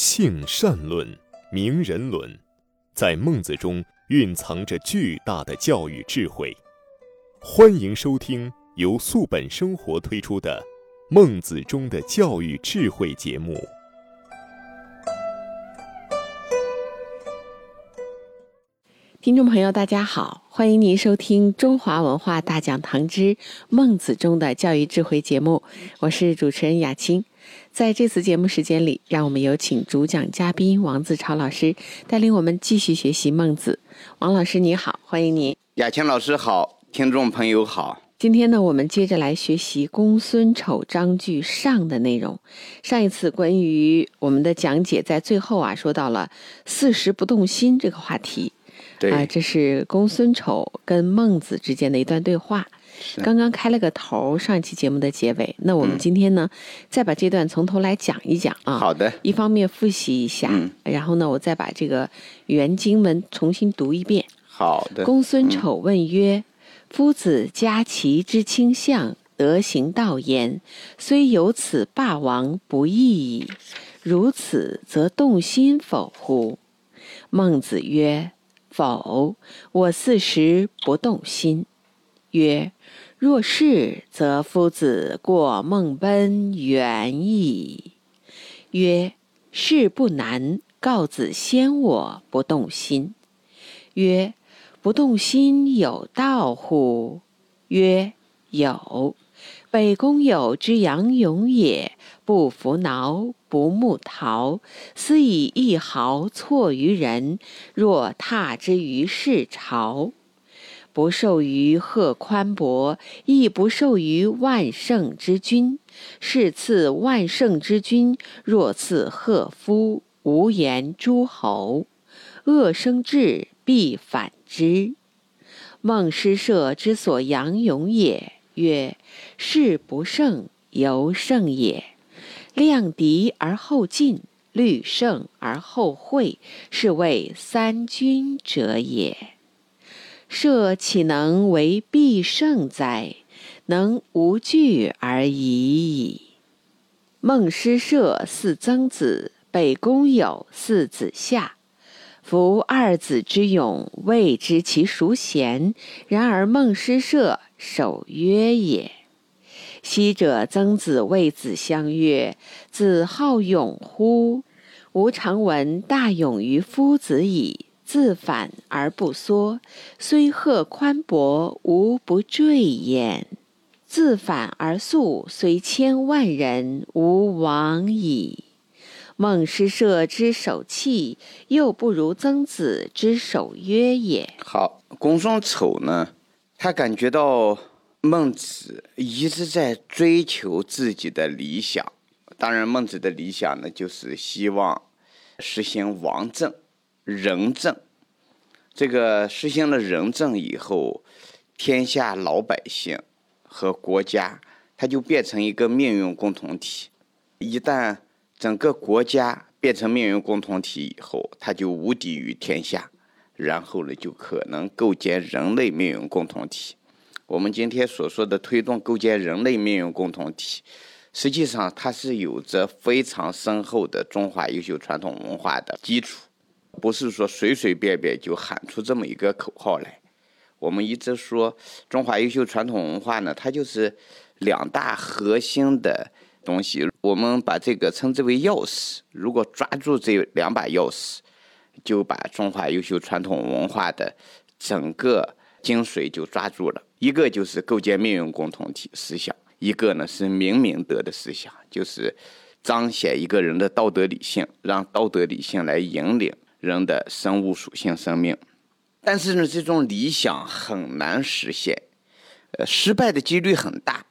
性善论、名人论，在孟子中蕴藏着巨大的教育智慧。欢迎收听由素本生活推出的《孟子中的教育智慧》节目。听众朋友，大家好，欢迎您收听中华文化大讲堂之《孟子中的教育智慧》节目，我是主持人雅青。在这次节目时间里，让我们有请主讲嘉宾王自超老师带领我们继续学习孟子。王老师你好，欢迎您。雅琴老师好，听众朋友好。今天呢，我们接着来学习公孙丑章句上的内容。上一次关于我们的讲解，在最后啊，说到了“四时不动心”这个话题。对，啊，这是公孙丑跟孟子之间的一段对话。刚刚开了个头，上一期节目的结尾。那我们今天呢，再把这段从头来讲一讲啊。好的。一方面复习一下，然后呢，我再把这个原经文重新读一遍。好的。公孙丑问曰：“夫子家齐之倾向，德行道焉，虽有此霸王，不义矣。如此，则动心否乎？”孟子曰：“否，我四时不动心。”曰。若是，则夫子过孟奔远矣。曰：事不难，告子先我不动心。曰：不动心有道乎？曰：有。北宫有之杨勇也，不服挠，不慕陶，斯以一毫错于人，若踏之于市朝。不受于贺宽伯，亦不受于万圣之君。是赐万圣之君，若赐贺夫，无言诸侯。恶生至，必反之。孟诗社之所扬勇也，曰：事不胜，犹胜也。量敌而后进，虑胜而后会，是谓三军者也。射岂能为必胜哉？能无惧而已矣。孟诗社似曾子，北宫有似子夏。夫二子之勇，未知其孰贤。然而孟诗社守约也。昔者曾子谓子相曰：“子好勇乎？吾尝闻大勇于夫子矣。”自反而不缩，虽贺宽博，无不坠焉；自反而速，虽千万人，无往矣。孟诗社之守契，又不如曾子之守约也。好，公孙丑呢，他感觉到孟子一直在追求自己的理想。当然，孟子的理想呢，就是希望实行王政。仁政，这个实行了仁政以后，天下老百姓和国家，它就变成一个命运共同体。一旦整个国家变成命运共同体以后，它就无敌于天下，然后呢，就可能构建人类命运共同体。我们今天所说的推动构建人类命运共同体，实际上它是有着非常深厚的中华优秀传统文化的基础。不是说随随便便就喊出这么一个口号来。我们一直说中华优秀传统文化呢，它就是两大核心的东西。我们把这个称之为钥匙。如果抓住这两把钥匙，就把中华优秀传统文化的整个精髓就抓住了。一个就是构建命运共同体思想，一个呢是明明德的思想，就是彰显一个人的道德理性，让道德理性来引领。人的生物属性生命，但是呢，这种理想很难实现，呃，失败的几率很大。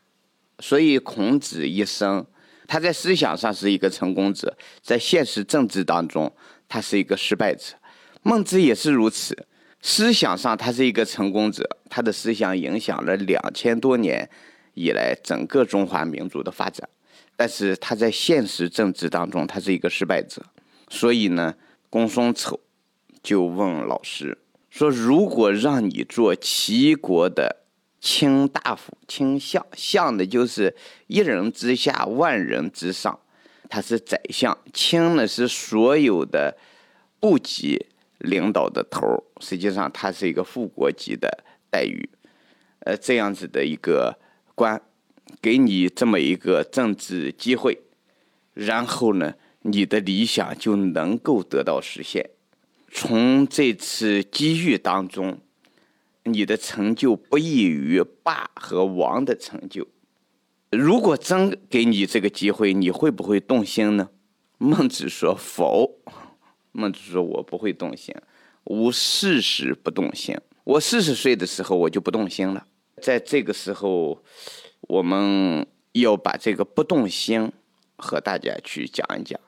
所以孔子一生，他在思想上是一个成功者，在现实政治当中，他是一个失败者。孟子也是如此，思想上他是一个成功者，他的思想影响了两千多年以来整个中华民族的发展，但是他在现实政治当中，他是一个失败者。所以呢。公孙丑就问老师说：“如果让你做齐国的卿大夫、卿相，相的就是一人之下，万人之上。他是宰相，卿呢是所有的部级领导的头。实际上，他是一个副国级的待遇，呃，这样子的一个官，给你这么一个政治机会，然后呢，你的理想就能够得到实现。从这次机遇当中，你的成就不异于霸和王的成就。如果真给你这个机会，你会不会动心呢？孟子说否。孟子说：“我不会动心，吾四十不动心。我四十岁的时候，我就不动心了。在这个时候，我们要把这个不动心和大家去讲一讲。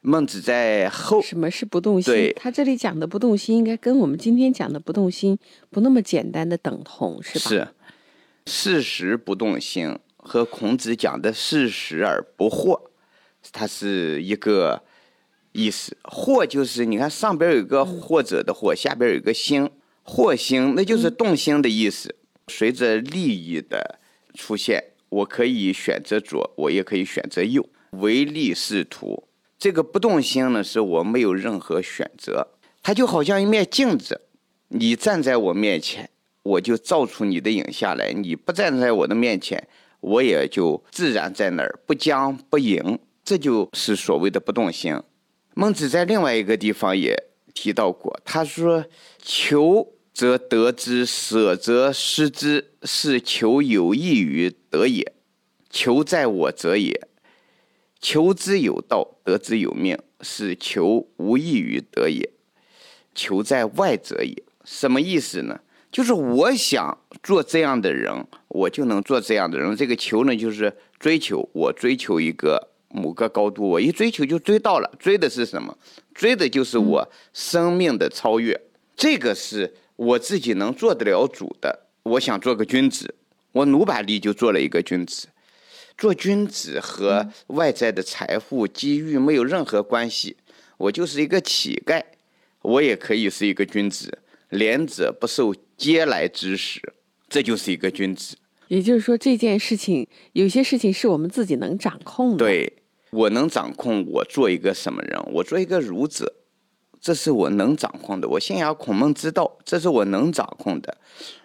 孟子在后什么是不动心？对他这里讲的不动心，应该跟我们今天讲的不动心不那么简单的等同，是吧？是事实不动心和孔子讲的事实而不惑，它是一个意思。惑就是你看上边有一个或者的或，下边有一个心，惑心那就是动心的意思。随着利益的出现，我可以选择左，我也可以选择右，唯利是图。这个不动心呢，是我没有任何选择，它就好像一面镜子，你站在我面前，我就照出你的影下来；你不站在我的面前，我也就自然在那儿，不僵不迎。这就是所谓的不动心。孟子在另外一个地方也提到过，他说：“求则得之，舍则失之，是求有益于得也。求在我者也。”求之有道，得之有命，是求无益于得也。求在外者也，什么意思呢？就是我想做这样的人，我就能做这样的人。这个求呢，就是追求，我追求一个某个高度，我一追求就追到了。追的是什么？追的就是我生命的超越。这个是我自己能做得了主的。我想做个君子，我努把力就做了一个君子。做君子和外在的财富机遇没有任何关系，我就是一个乞丐，我也可以是一个君子。廉者不受嗟来之食，这就是一个君子。也就是说，这件事情有些事情是我们自己能掌控的。对，我能掌控我做一个什么人，我做一个儒者，这是我能掌控的。我信仰孔孟之道，这是我能掌控的。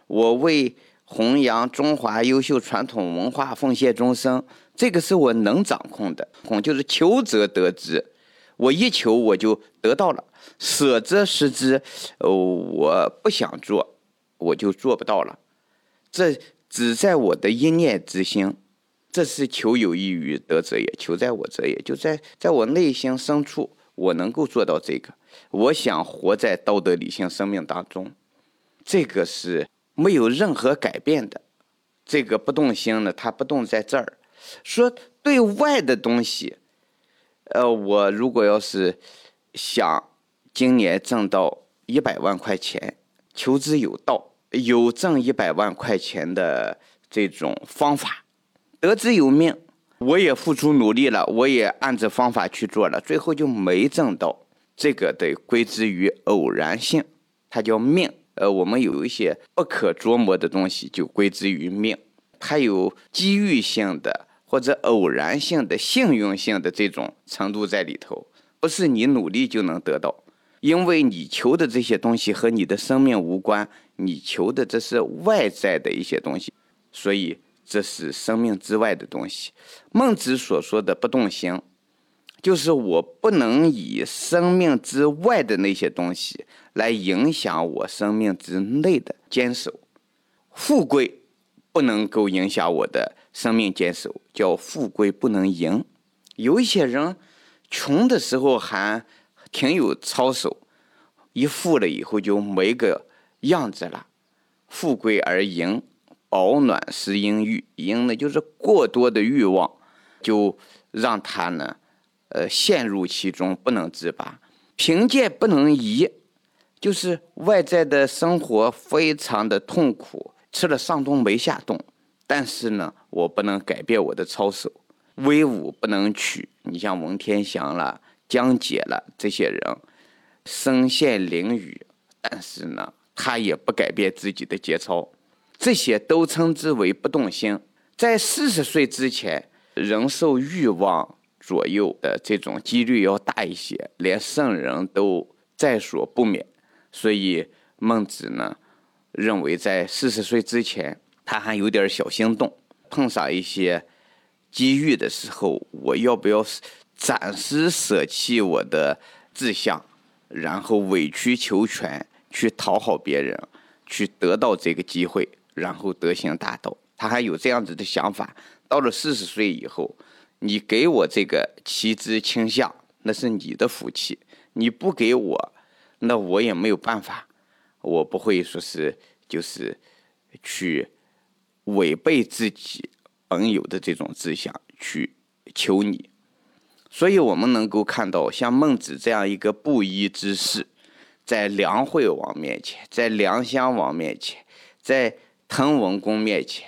我为。弘扬中华优秀传统文化，奉献终生，这个是我能掌控的。控就是求则得之，我一求我就得到了；舍则失之，呃，我不想做，我就做不到了。这只在我的一念之心，这是求有益于得者也，求在我者也，就在在我内心深处，我能够做到这个。我想活在道德理性生命当中，这个是。没有任何改变的，这个不动心呢，它不动在这儿。说对外的东西，呃，我如果要是想今年挣到一百万块钱，求之有道，有挣一百万块钱的这种方法，得之有命，我也付出努力了，我也按着方法去做了，最后就没挣到，这个得归之于偶然性，它叫命。呃，我们有一些不可捉摸的东西，就归之于命。它有机遇性的或者偶然性的幸运性的这种程度在里头，不是你努力就能得到。因为你求的这些东西和你的生命无关，你求的这是外在的一些东西，所以这是生命之外的东西。孟子所说的不动心。就是我不能以生命之外的那些东西来影响我生命之内的坚守，富贵不能够影响我的生命坚守，叫富贵不能淫。有一些人穷的时候还挺有操守，一富了以后就没个样子了。富贵而淫，饱暖思淫欲，淫呢就是过多的欲望，就让他呢。呃，陷入其中不能自拔，贫贱不能移，就是外在的生活非常的痛苦，吃了上顿没下顿，但是呢，我不能改变我的操守，威武不能取。你像文天祥了、江姐了这些人，身陷囹圄，但是呢，他也不改变自己的节操，这些都称之为不动心。在四十岁之前，人受欲望。左右的这种几率要大一些，连圣人都在所不免。所以孟子呢，认为在四十岁之前，他还有点小心动，碰上一些机遇的时候，我要不要暂时舍弃我的志向，然后委曲求全，去讨好别人，去得到这个机会，然后德行大道。他还有这样子的想法。到了四十岁以后，你给我这个旗帜倾向，那是你的福气；你不给我，那我也没有办法。我不会说是就是去违背自己本有的这种志向去求你。所以，我们能够看到，像孟子这样一个布衣之士，在梁惠王面前，在梁襄王面前，在滕文公面前，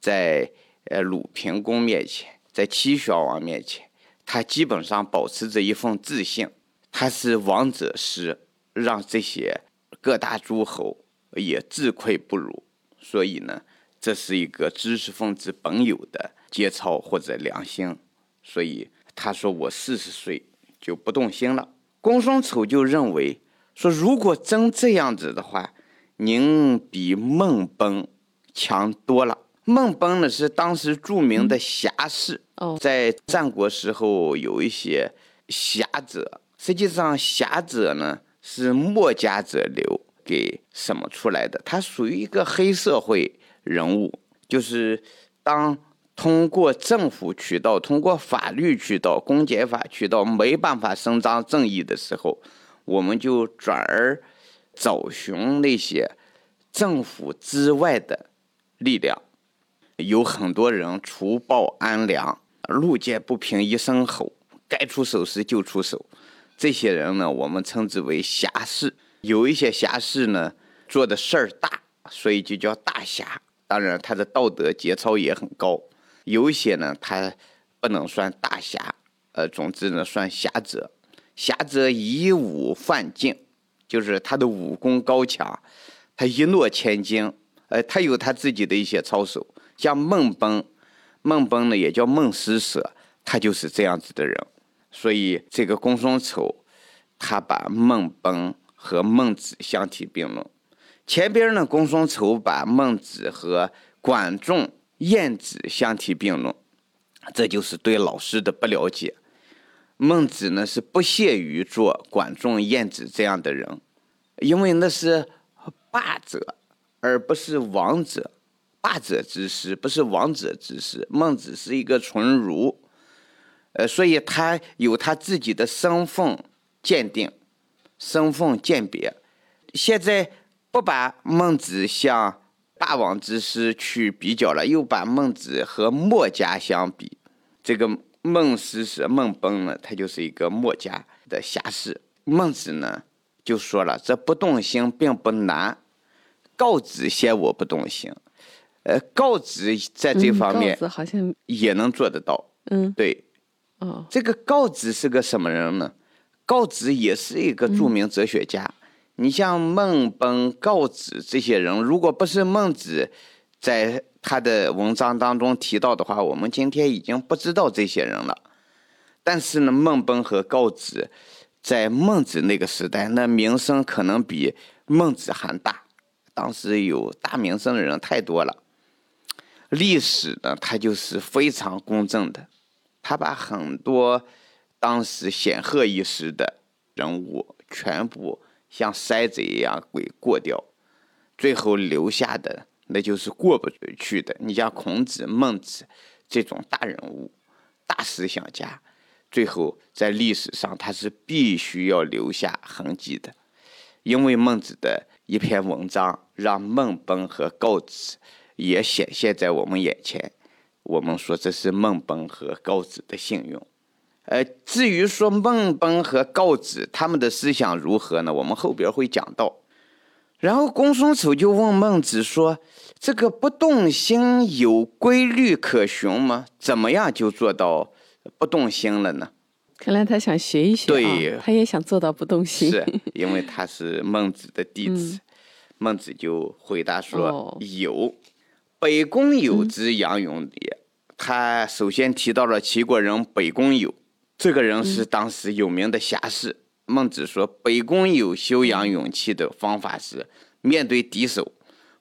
在。呃，鲁平公面前，在齐宣王面前，他基本上保持着一份自信。他是王者师，让这些各大诸侯也自愧不如。所以呢，这是一个知识分子本有的节操或者良心。所以他说：“我四十岁就不动心了。”公孙丑就认为说：“如果真这样子的话，您比孟奔强多了。”孟奔呢是当时著名的侠士，在战国时候有一些侠者。实际上，侠者呢是墨家者流给什么出来的？他属于一个黑社会人物，就是当通过政府渠道、通过法律渠道、公检法渠道没办法伸张正义的时候，我们就转而找寻那些政府之外的力量。有很多人除暴安良，路见不平一声吼，该出手时就出手。这些人呢，我们称之为侠士。有一些侠士呢，做的事儿大，所以就叫大侠。当然，他的道德节操也很高。有一些呢，他不能算大侠，呃，总之呢，算侠者。侠者以武犯境，就是他的武功高强，他一诺千金，呃，他有他自己的一些操守。像孟崩，孟崩呢也叫孟施舍，他就是这样子的人。所以这个公孙丑，他把孟崩和孟子相提并论。前边呢，公孙丑把孟子和管仲、晏子相提并论，这就是对老师的不了解。孟子呢是不屑于做管仲、晏子这样的人，因为那是霸者，而不是王者。霸者之师不是王者之师，孟子是一个纯儒，呃，所以他有他自己的身份鉴定、身份鉴别。现在不把孟子像霸王之师去比较了，又把孟子和墨家相比，这个孟师是孟奔呢，他就是一个墨家的侠士。孟子呢就说了：“这不动心并不难，告子先我不动心。”呃，告子在这方面好像也能做得到。嗯，对。哦，这个告子是个什么人呢？告子也是一个著名哲学家。你像孟奔、告子这些人，如果不是孟子在他的文章当中提到的话，我们今天已经不知道这些人了。但是呢，孟奔和告子在孟子那个时代，那名声可能比孟子还大。当时有大名声的人太多了。历史呢，它就是非常公正的，他把很多当时显赫一时的人物全部像筛子一样给过掉，最后留下的那就是过不去的。你像孔子、孟子这种大人物、大思想家，最后在历史上他是必须要留下痕迹的，因为孟子的一篇文章让孟奔和告子。也显现在我们眼前，我们说这是孟奔和告子的幸运。呃，至于说孟奔和告子他们的思想如何呢？我们后边会讲到。然后公孙丑就问孟子说：“这个不动心有规律可循吗？怎么样就做到不动心了呢？”看来他想学一学，对，他也想做到不动心，是因为他是孟子的弟子。孟子就回答说：“有。”北宫有之，杨勇也。他首先提到了齐国人北宫有，这个人是当时有名的侠士。孟子说，北宫有修养勇气的方法是，面对敌手，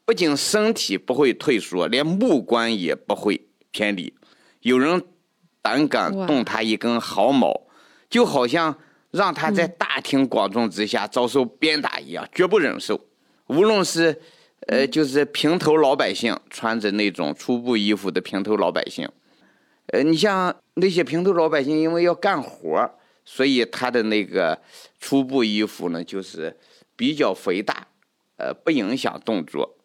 不仅身体不会退缩，连目光也不会偏离。有人胆敢动他一根毫毛，就好像让他在大庭广众之下遭受鞭打一样，绝不忍受。无论是呃，就是平头老百姓，穿着那种粗布衣服的平头老百姓，呃，你像那些平头老百姓，因为要干活。所以他的那个粗布衣服呢，就是比较肥大，呃，不影响动作，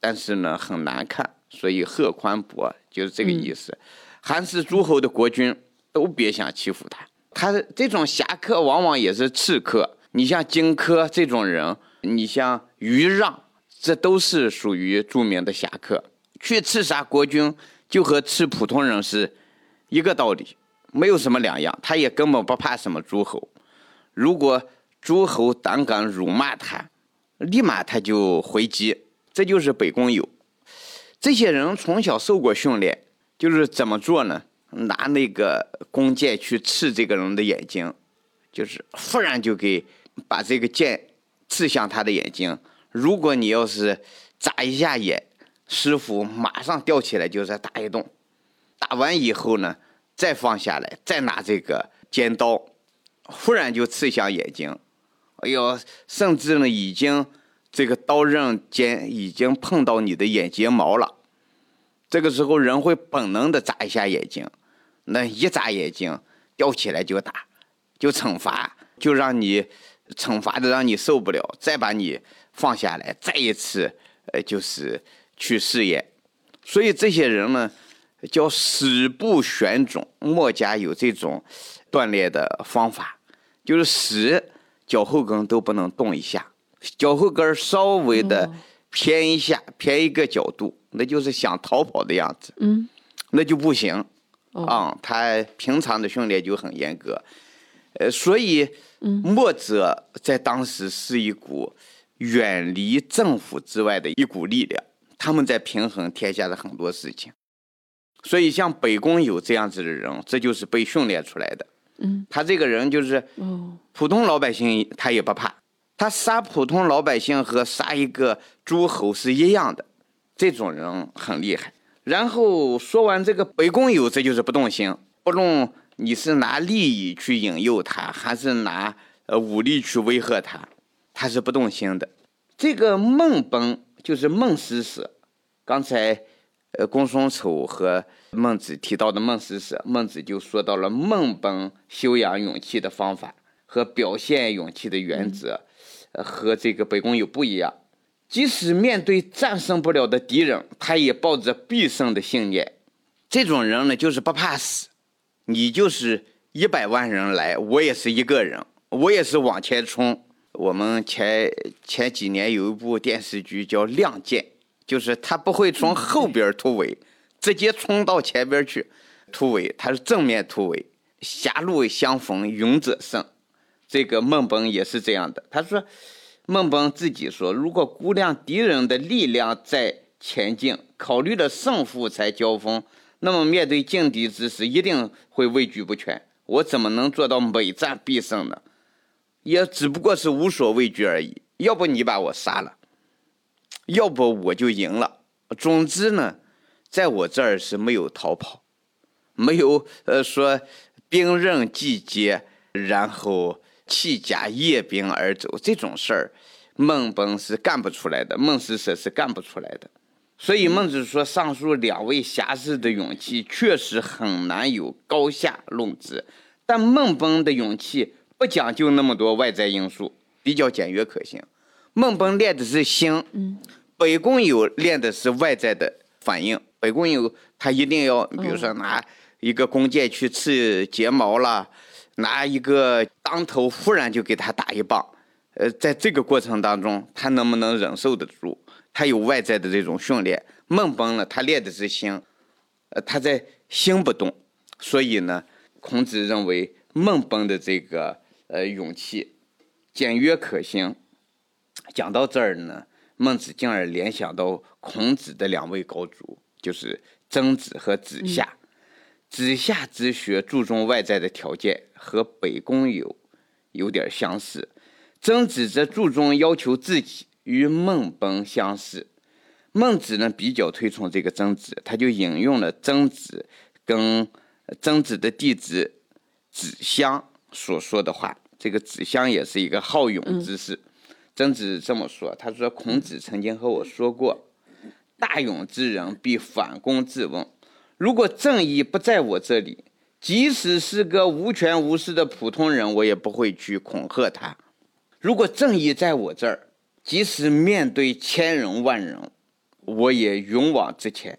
但是呢很难看，所以褐宽博就是这个意思。韩氏诸侯的国君都别想欺负他，他这种侠客往往也是刺客。你像荆轲这种人，你像于让，这都是属于著名的侠客。去刺杀国君，就和刺普通人是一个道理。没有什么两样，他也根本不怕什么诸侯。如果诸侯胆敢辱骂他，立马他就回击。这就是北宫友。这些人从小受过训练，就是怎么做呢？拿那个弓箭去刺这个人的眼睛，就是忽然就给把这个箭刺向他的眼睛。如果你要是眨一下眼，师傅马上吊起来就是打一洞。打完以后呢？再放下来，再拿这个尖刀，忽然就刺向眼睛，哎呦，甚至呢，已经这个刀刃尖已经碰到你的眼睫毛了。这个时候，人会本能的眨一下眼睛，那一眨眼睛，吊起来就打，就惩罚，就让你惩罚的让你受不了，再把你放下来，再一次，呃，就是去试验。所以这些人呢。叫死不旋踵，墨家有这种锻炼的方法，就是死脚后跟都不能动一下，脚后跟稍微的偏一下，偏一个角度，那就是想逃跑的样子，嗯，那就不行。啊。他平常的训练就很严格，呃，所以墨者在当时是一股远离政府之外的一股力量，他们在平衡天下的很多事情。所以，像北宫有这样子的人，这就是被训练出来的。嗯，他这个人就是，普通老百姓他也不怕，他杀普通老百姓和杀一个诸侯是一样的，这种人很厉害。然后说完这个北宫有，这就是不动心，不论你是拿利益去引诱他，还是拿呃武力去威吓他，他是不动心的。这个孟崩就是孟思死，刚才。呃，公孙丑和孟子提到的孟思舍，孟子就说到了孟崩修养勇气的方法和表现勇气的原则，呃，和这个北宫有不一样。即使面对战胜不了的敌人，他也抱着必胜的信念。这种人呢，就是不怕死。你就是一百万人来，我也是一个人，我也是往前冲。我们前前几年有一部电视剧叫《亮剑》。就是他不会从后边突围，直接冲到前边去突围，他是正面突围。狭路相逢勇者胜，这个孟本也是这样的。他说，孟本自己说，如果估量敌人的力量在前进，考虑了胜负才交锋，那么面对劲敌之时，一定会畏惧不全。我怎么能做到每战必胜呢？也只不过是无所畏惧而已。要不你把我杀了。要不我就赢了。总之呢，在我这儿是没有逃跑，没有呃说兵刃既接，然后弃甲夜兵而走这种事儿，孟本是干不出来的，孟思舍是干不出来的。所以孟子说，上述两位侠士的勇气确实很难有高下论之，但孟本的勇气不讲究那么多外在因素，比较简约可行。孟奔练的是心，嗯北宫有练的是外在的反应。北宫有他一定要，比如说拿一个弓箭去刺睫毛了，拿一个当头忽然就给他打一棒，呃，在这个过程当中，他能不能忍受得住？他有外在的这种训练。孟奔呢，他练的是心，呃，他在心不动，所以呢，孔子认为孟奔的这个呃勇气简约可行。讲到这儿呢，孟子进而联想到孔子的两位高祖，就是曾子和子夏。子夏之学注重外在的条件，和北宫有有点相似；曾子则注重要求自己，与孟奔相似。孟子呢比较推崇这个曾子，他就引用了曾子跟曾子的弟子子襄所说的话。这个子襄也是一个好勇之士。曾子这么说：“他说，孔子曾经和我说过，大勇之人必反躬自问。如果正义不在我这里，即使是个无权无势的普通人，我也不会去恐吓他；如果正义在我这儿，即使面对千人万人，我也勇往直前。”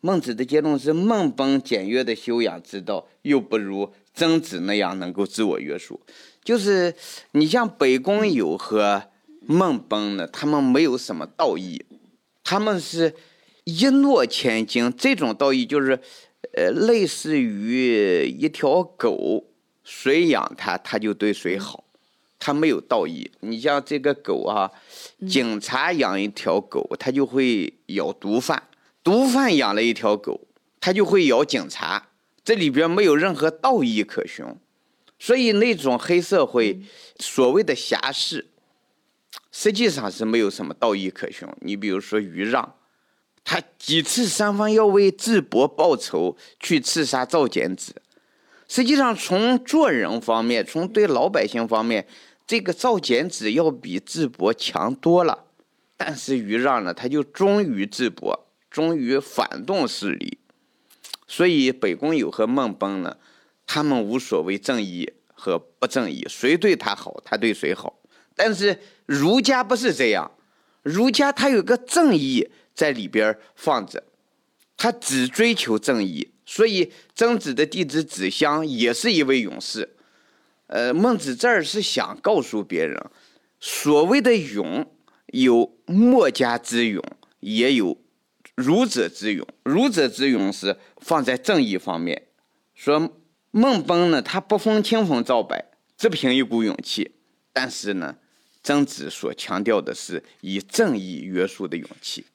孟子的结论是：孟崩简约的修养之道，又不如曾子那样能够自我约束。就是你像北宫友和孟崩呢，他们没有什么道义，他们是一诺千金。这种道义就是，呃，类似于一条狗，谁养它，它就对谁好，它没有道义。你像这个狗啊，警察养一条狗，它就会咬毒贩；毒贩养了一条狗，它就会咬警察。这里边没有任何道义可循。所以那种黑社会所谓的侠士，实际上是没有什么道义可循。你比如说于让，他几次三番要为智伯报仇，去刺杀赵简子。实际上从做人方面，从对老百姓方面，这个赵简子要比智伯强多了。但是于让呢，他就忠于智伯，忠于反动势力。所以北宫友和孟崩呢。他们无所谓正义和不正义，谁对他好，他对谁好。但是儒家不是这样，儒家他有个正义在里边放着，他只追求正义。所以曾子的弟子子襄也是一位勇士。呃，孟子这儿是想告诉别人，所谓的勇，有墨家之勇，也有儒者之勇。儒者之勇是放在正义方面，说。孟崩呢，他不分青红皂白，只凭一股勇气。但是呢，曾子所强调的是以正义约束的勇气。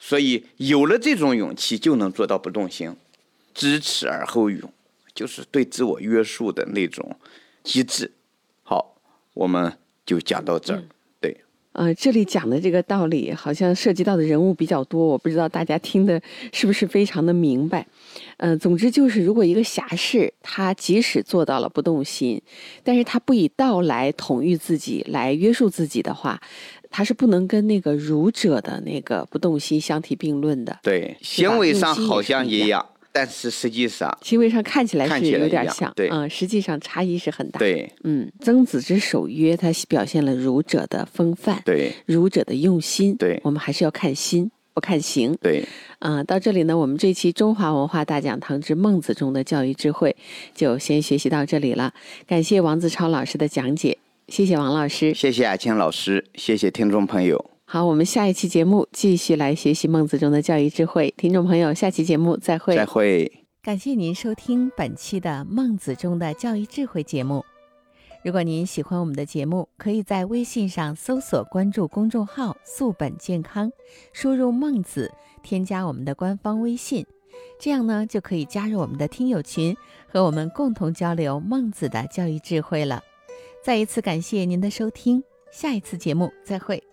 所以有了这种勇气，就能做到不动心。知耻而后勇，就是对自我约束的那种机制。好，我们就讲到这儿。呃，这里讲的这个道理好像涉及到的人物比较多，我不知道大家听的是不是非常的明白。呃，总之就是，如果一个侠士他即使做到了不动心，但是他不以道来统御自己，来约束自己的话，他是不能跟那个儒者的那个不动心相提并论的。对，行为上好像一样。但是实际上，行为上看起来是有点像，对，嗯，实际上差异是很大。对，嗯，曾子之守约，他表现了儒者的风范，对，儒者的用心，对，我们还是要看心，不看行。对，嗯，到这里呢，我们这期中华文化大讲堂之孟子中的教育智慧就先学习到这里了。感谢王子超老师的讲解，谢谢王老师，谢谢阿青老师，谢谢听众朋友。好，我们下一期节目继续来学习孟子中的教育智慧。听众朋友，下期节目再会。再会。感谢您收听本期的孟子中的教育智慧节目。如果您喜欢我们的节目，可以在微信上搜索关注公众号“素本健康”，输入“孟子”，添加我们的官方微信，这样呢就可以加入我们的听友群，和我们共同交流孟子的教育智慧了。再一次感谢您的收听，下一次节目再会。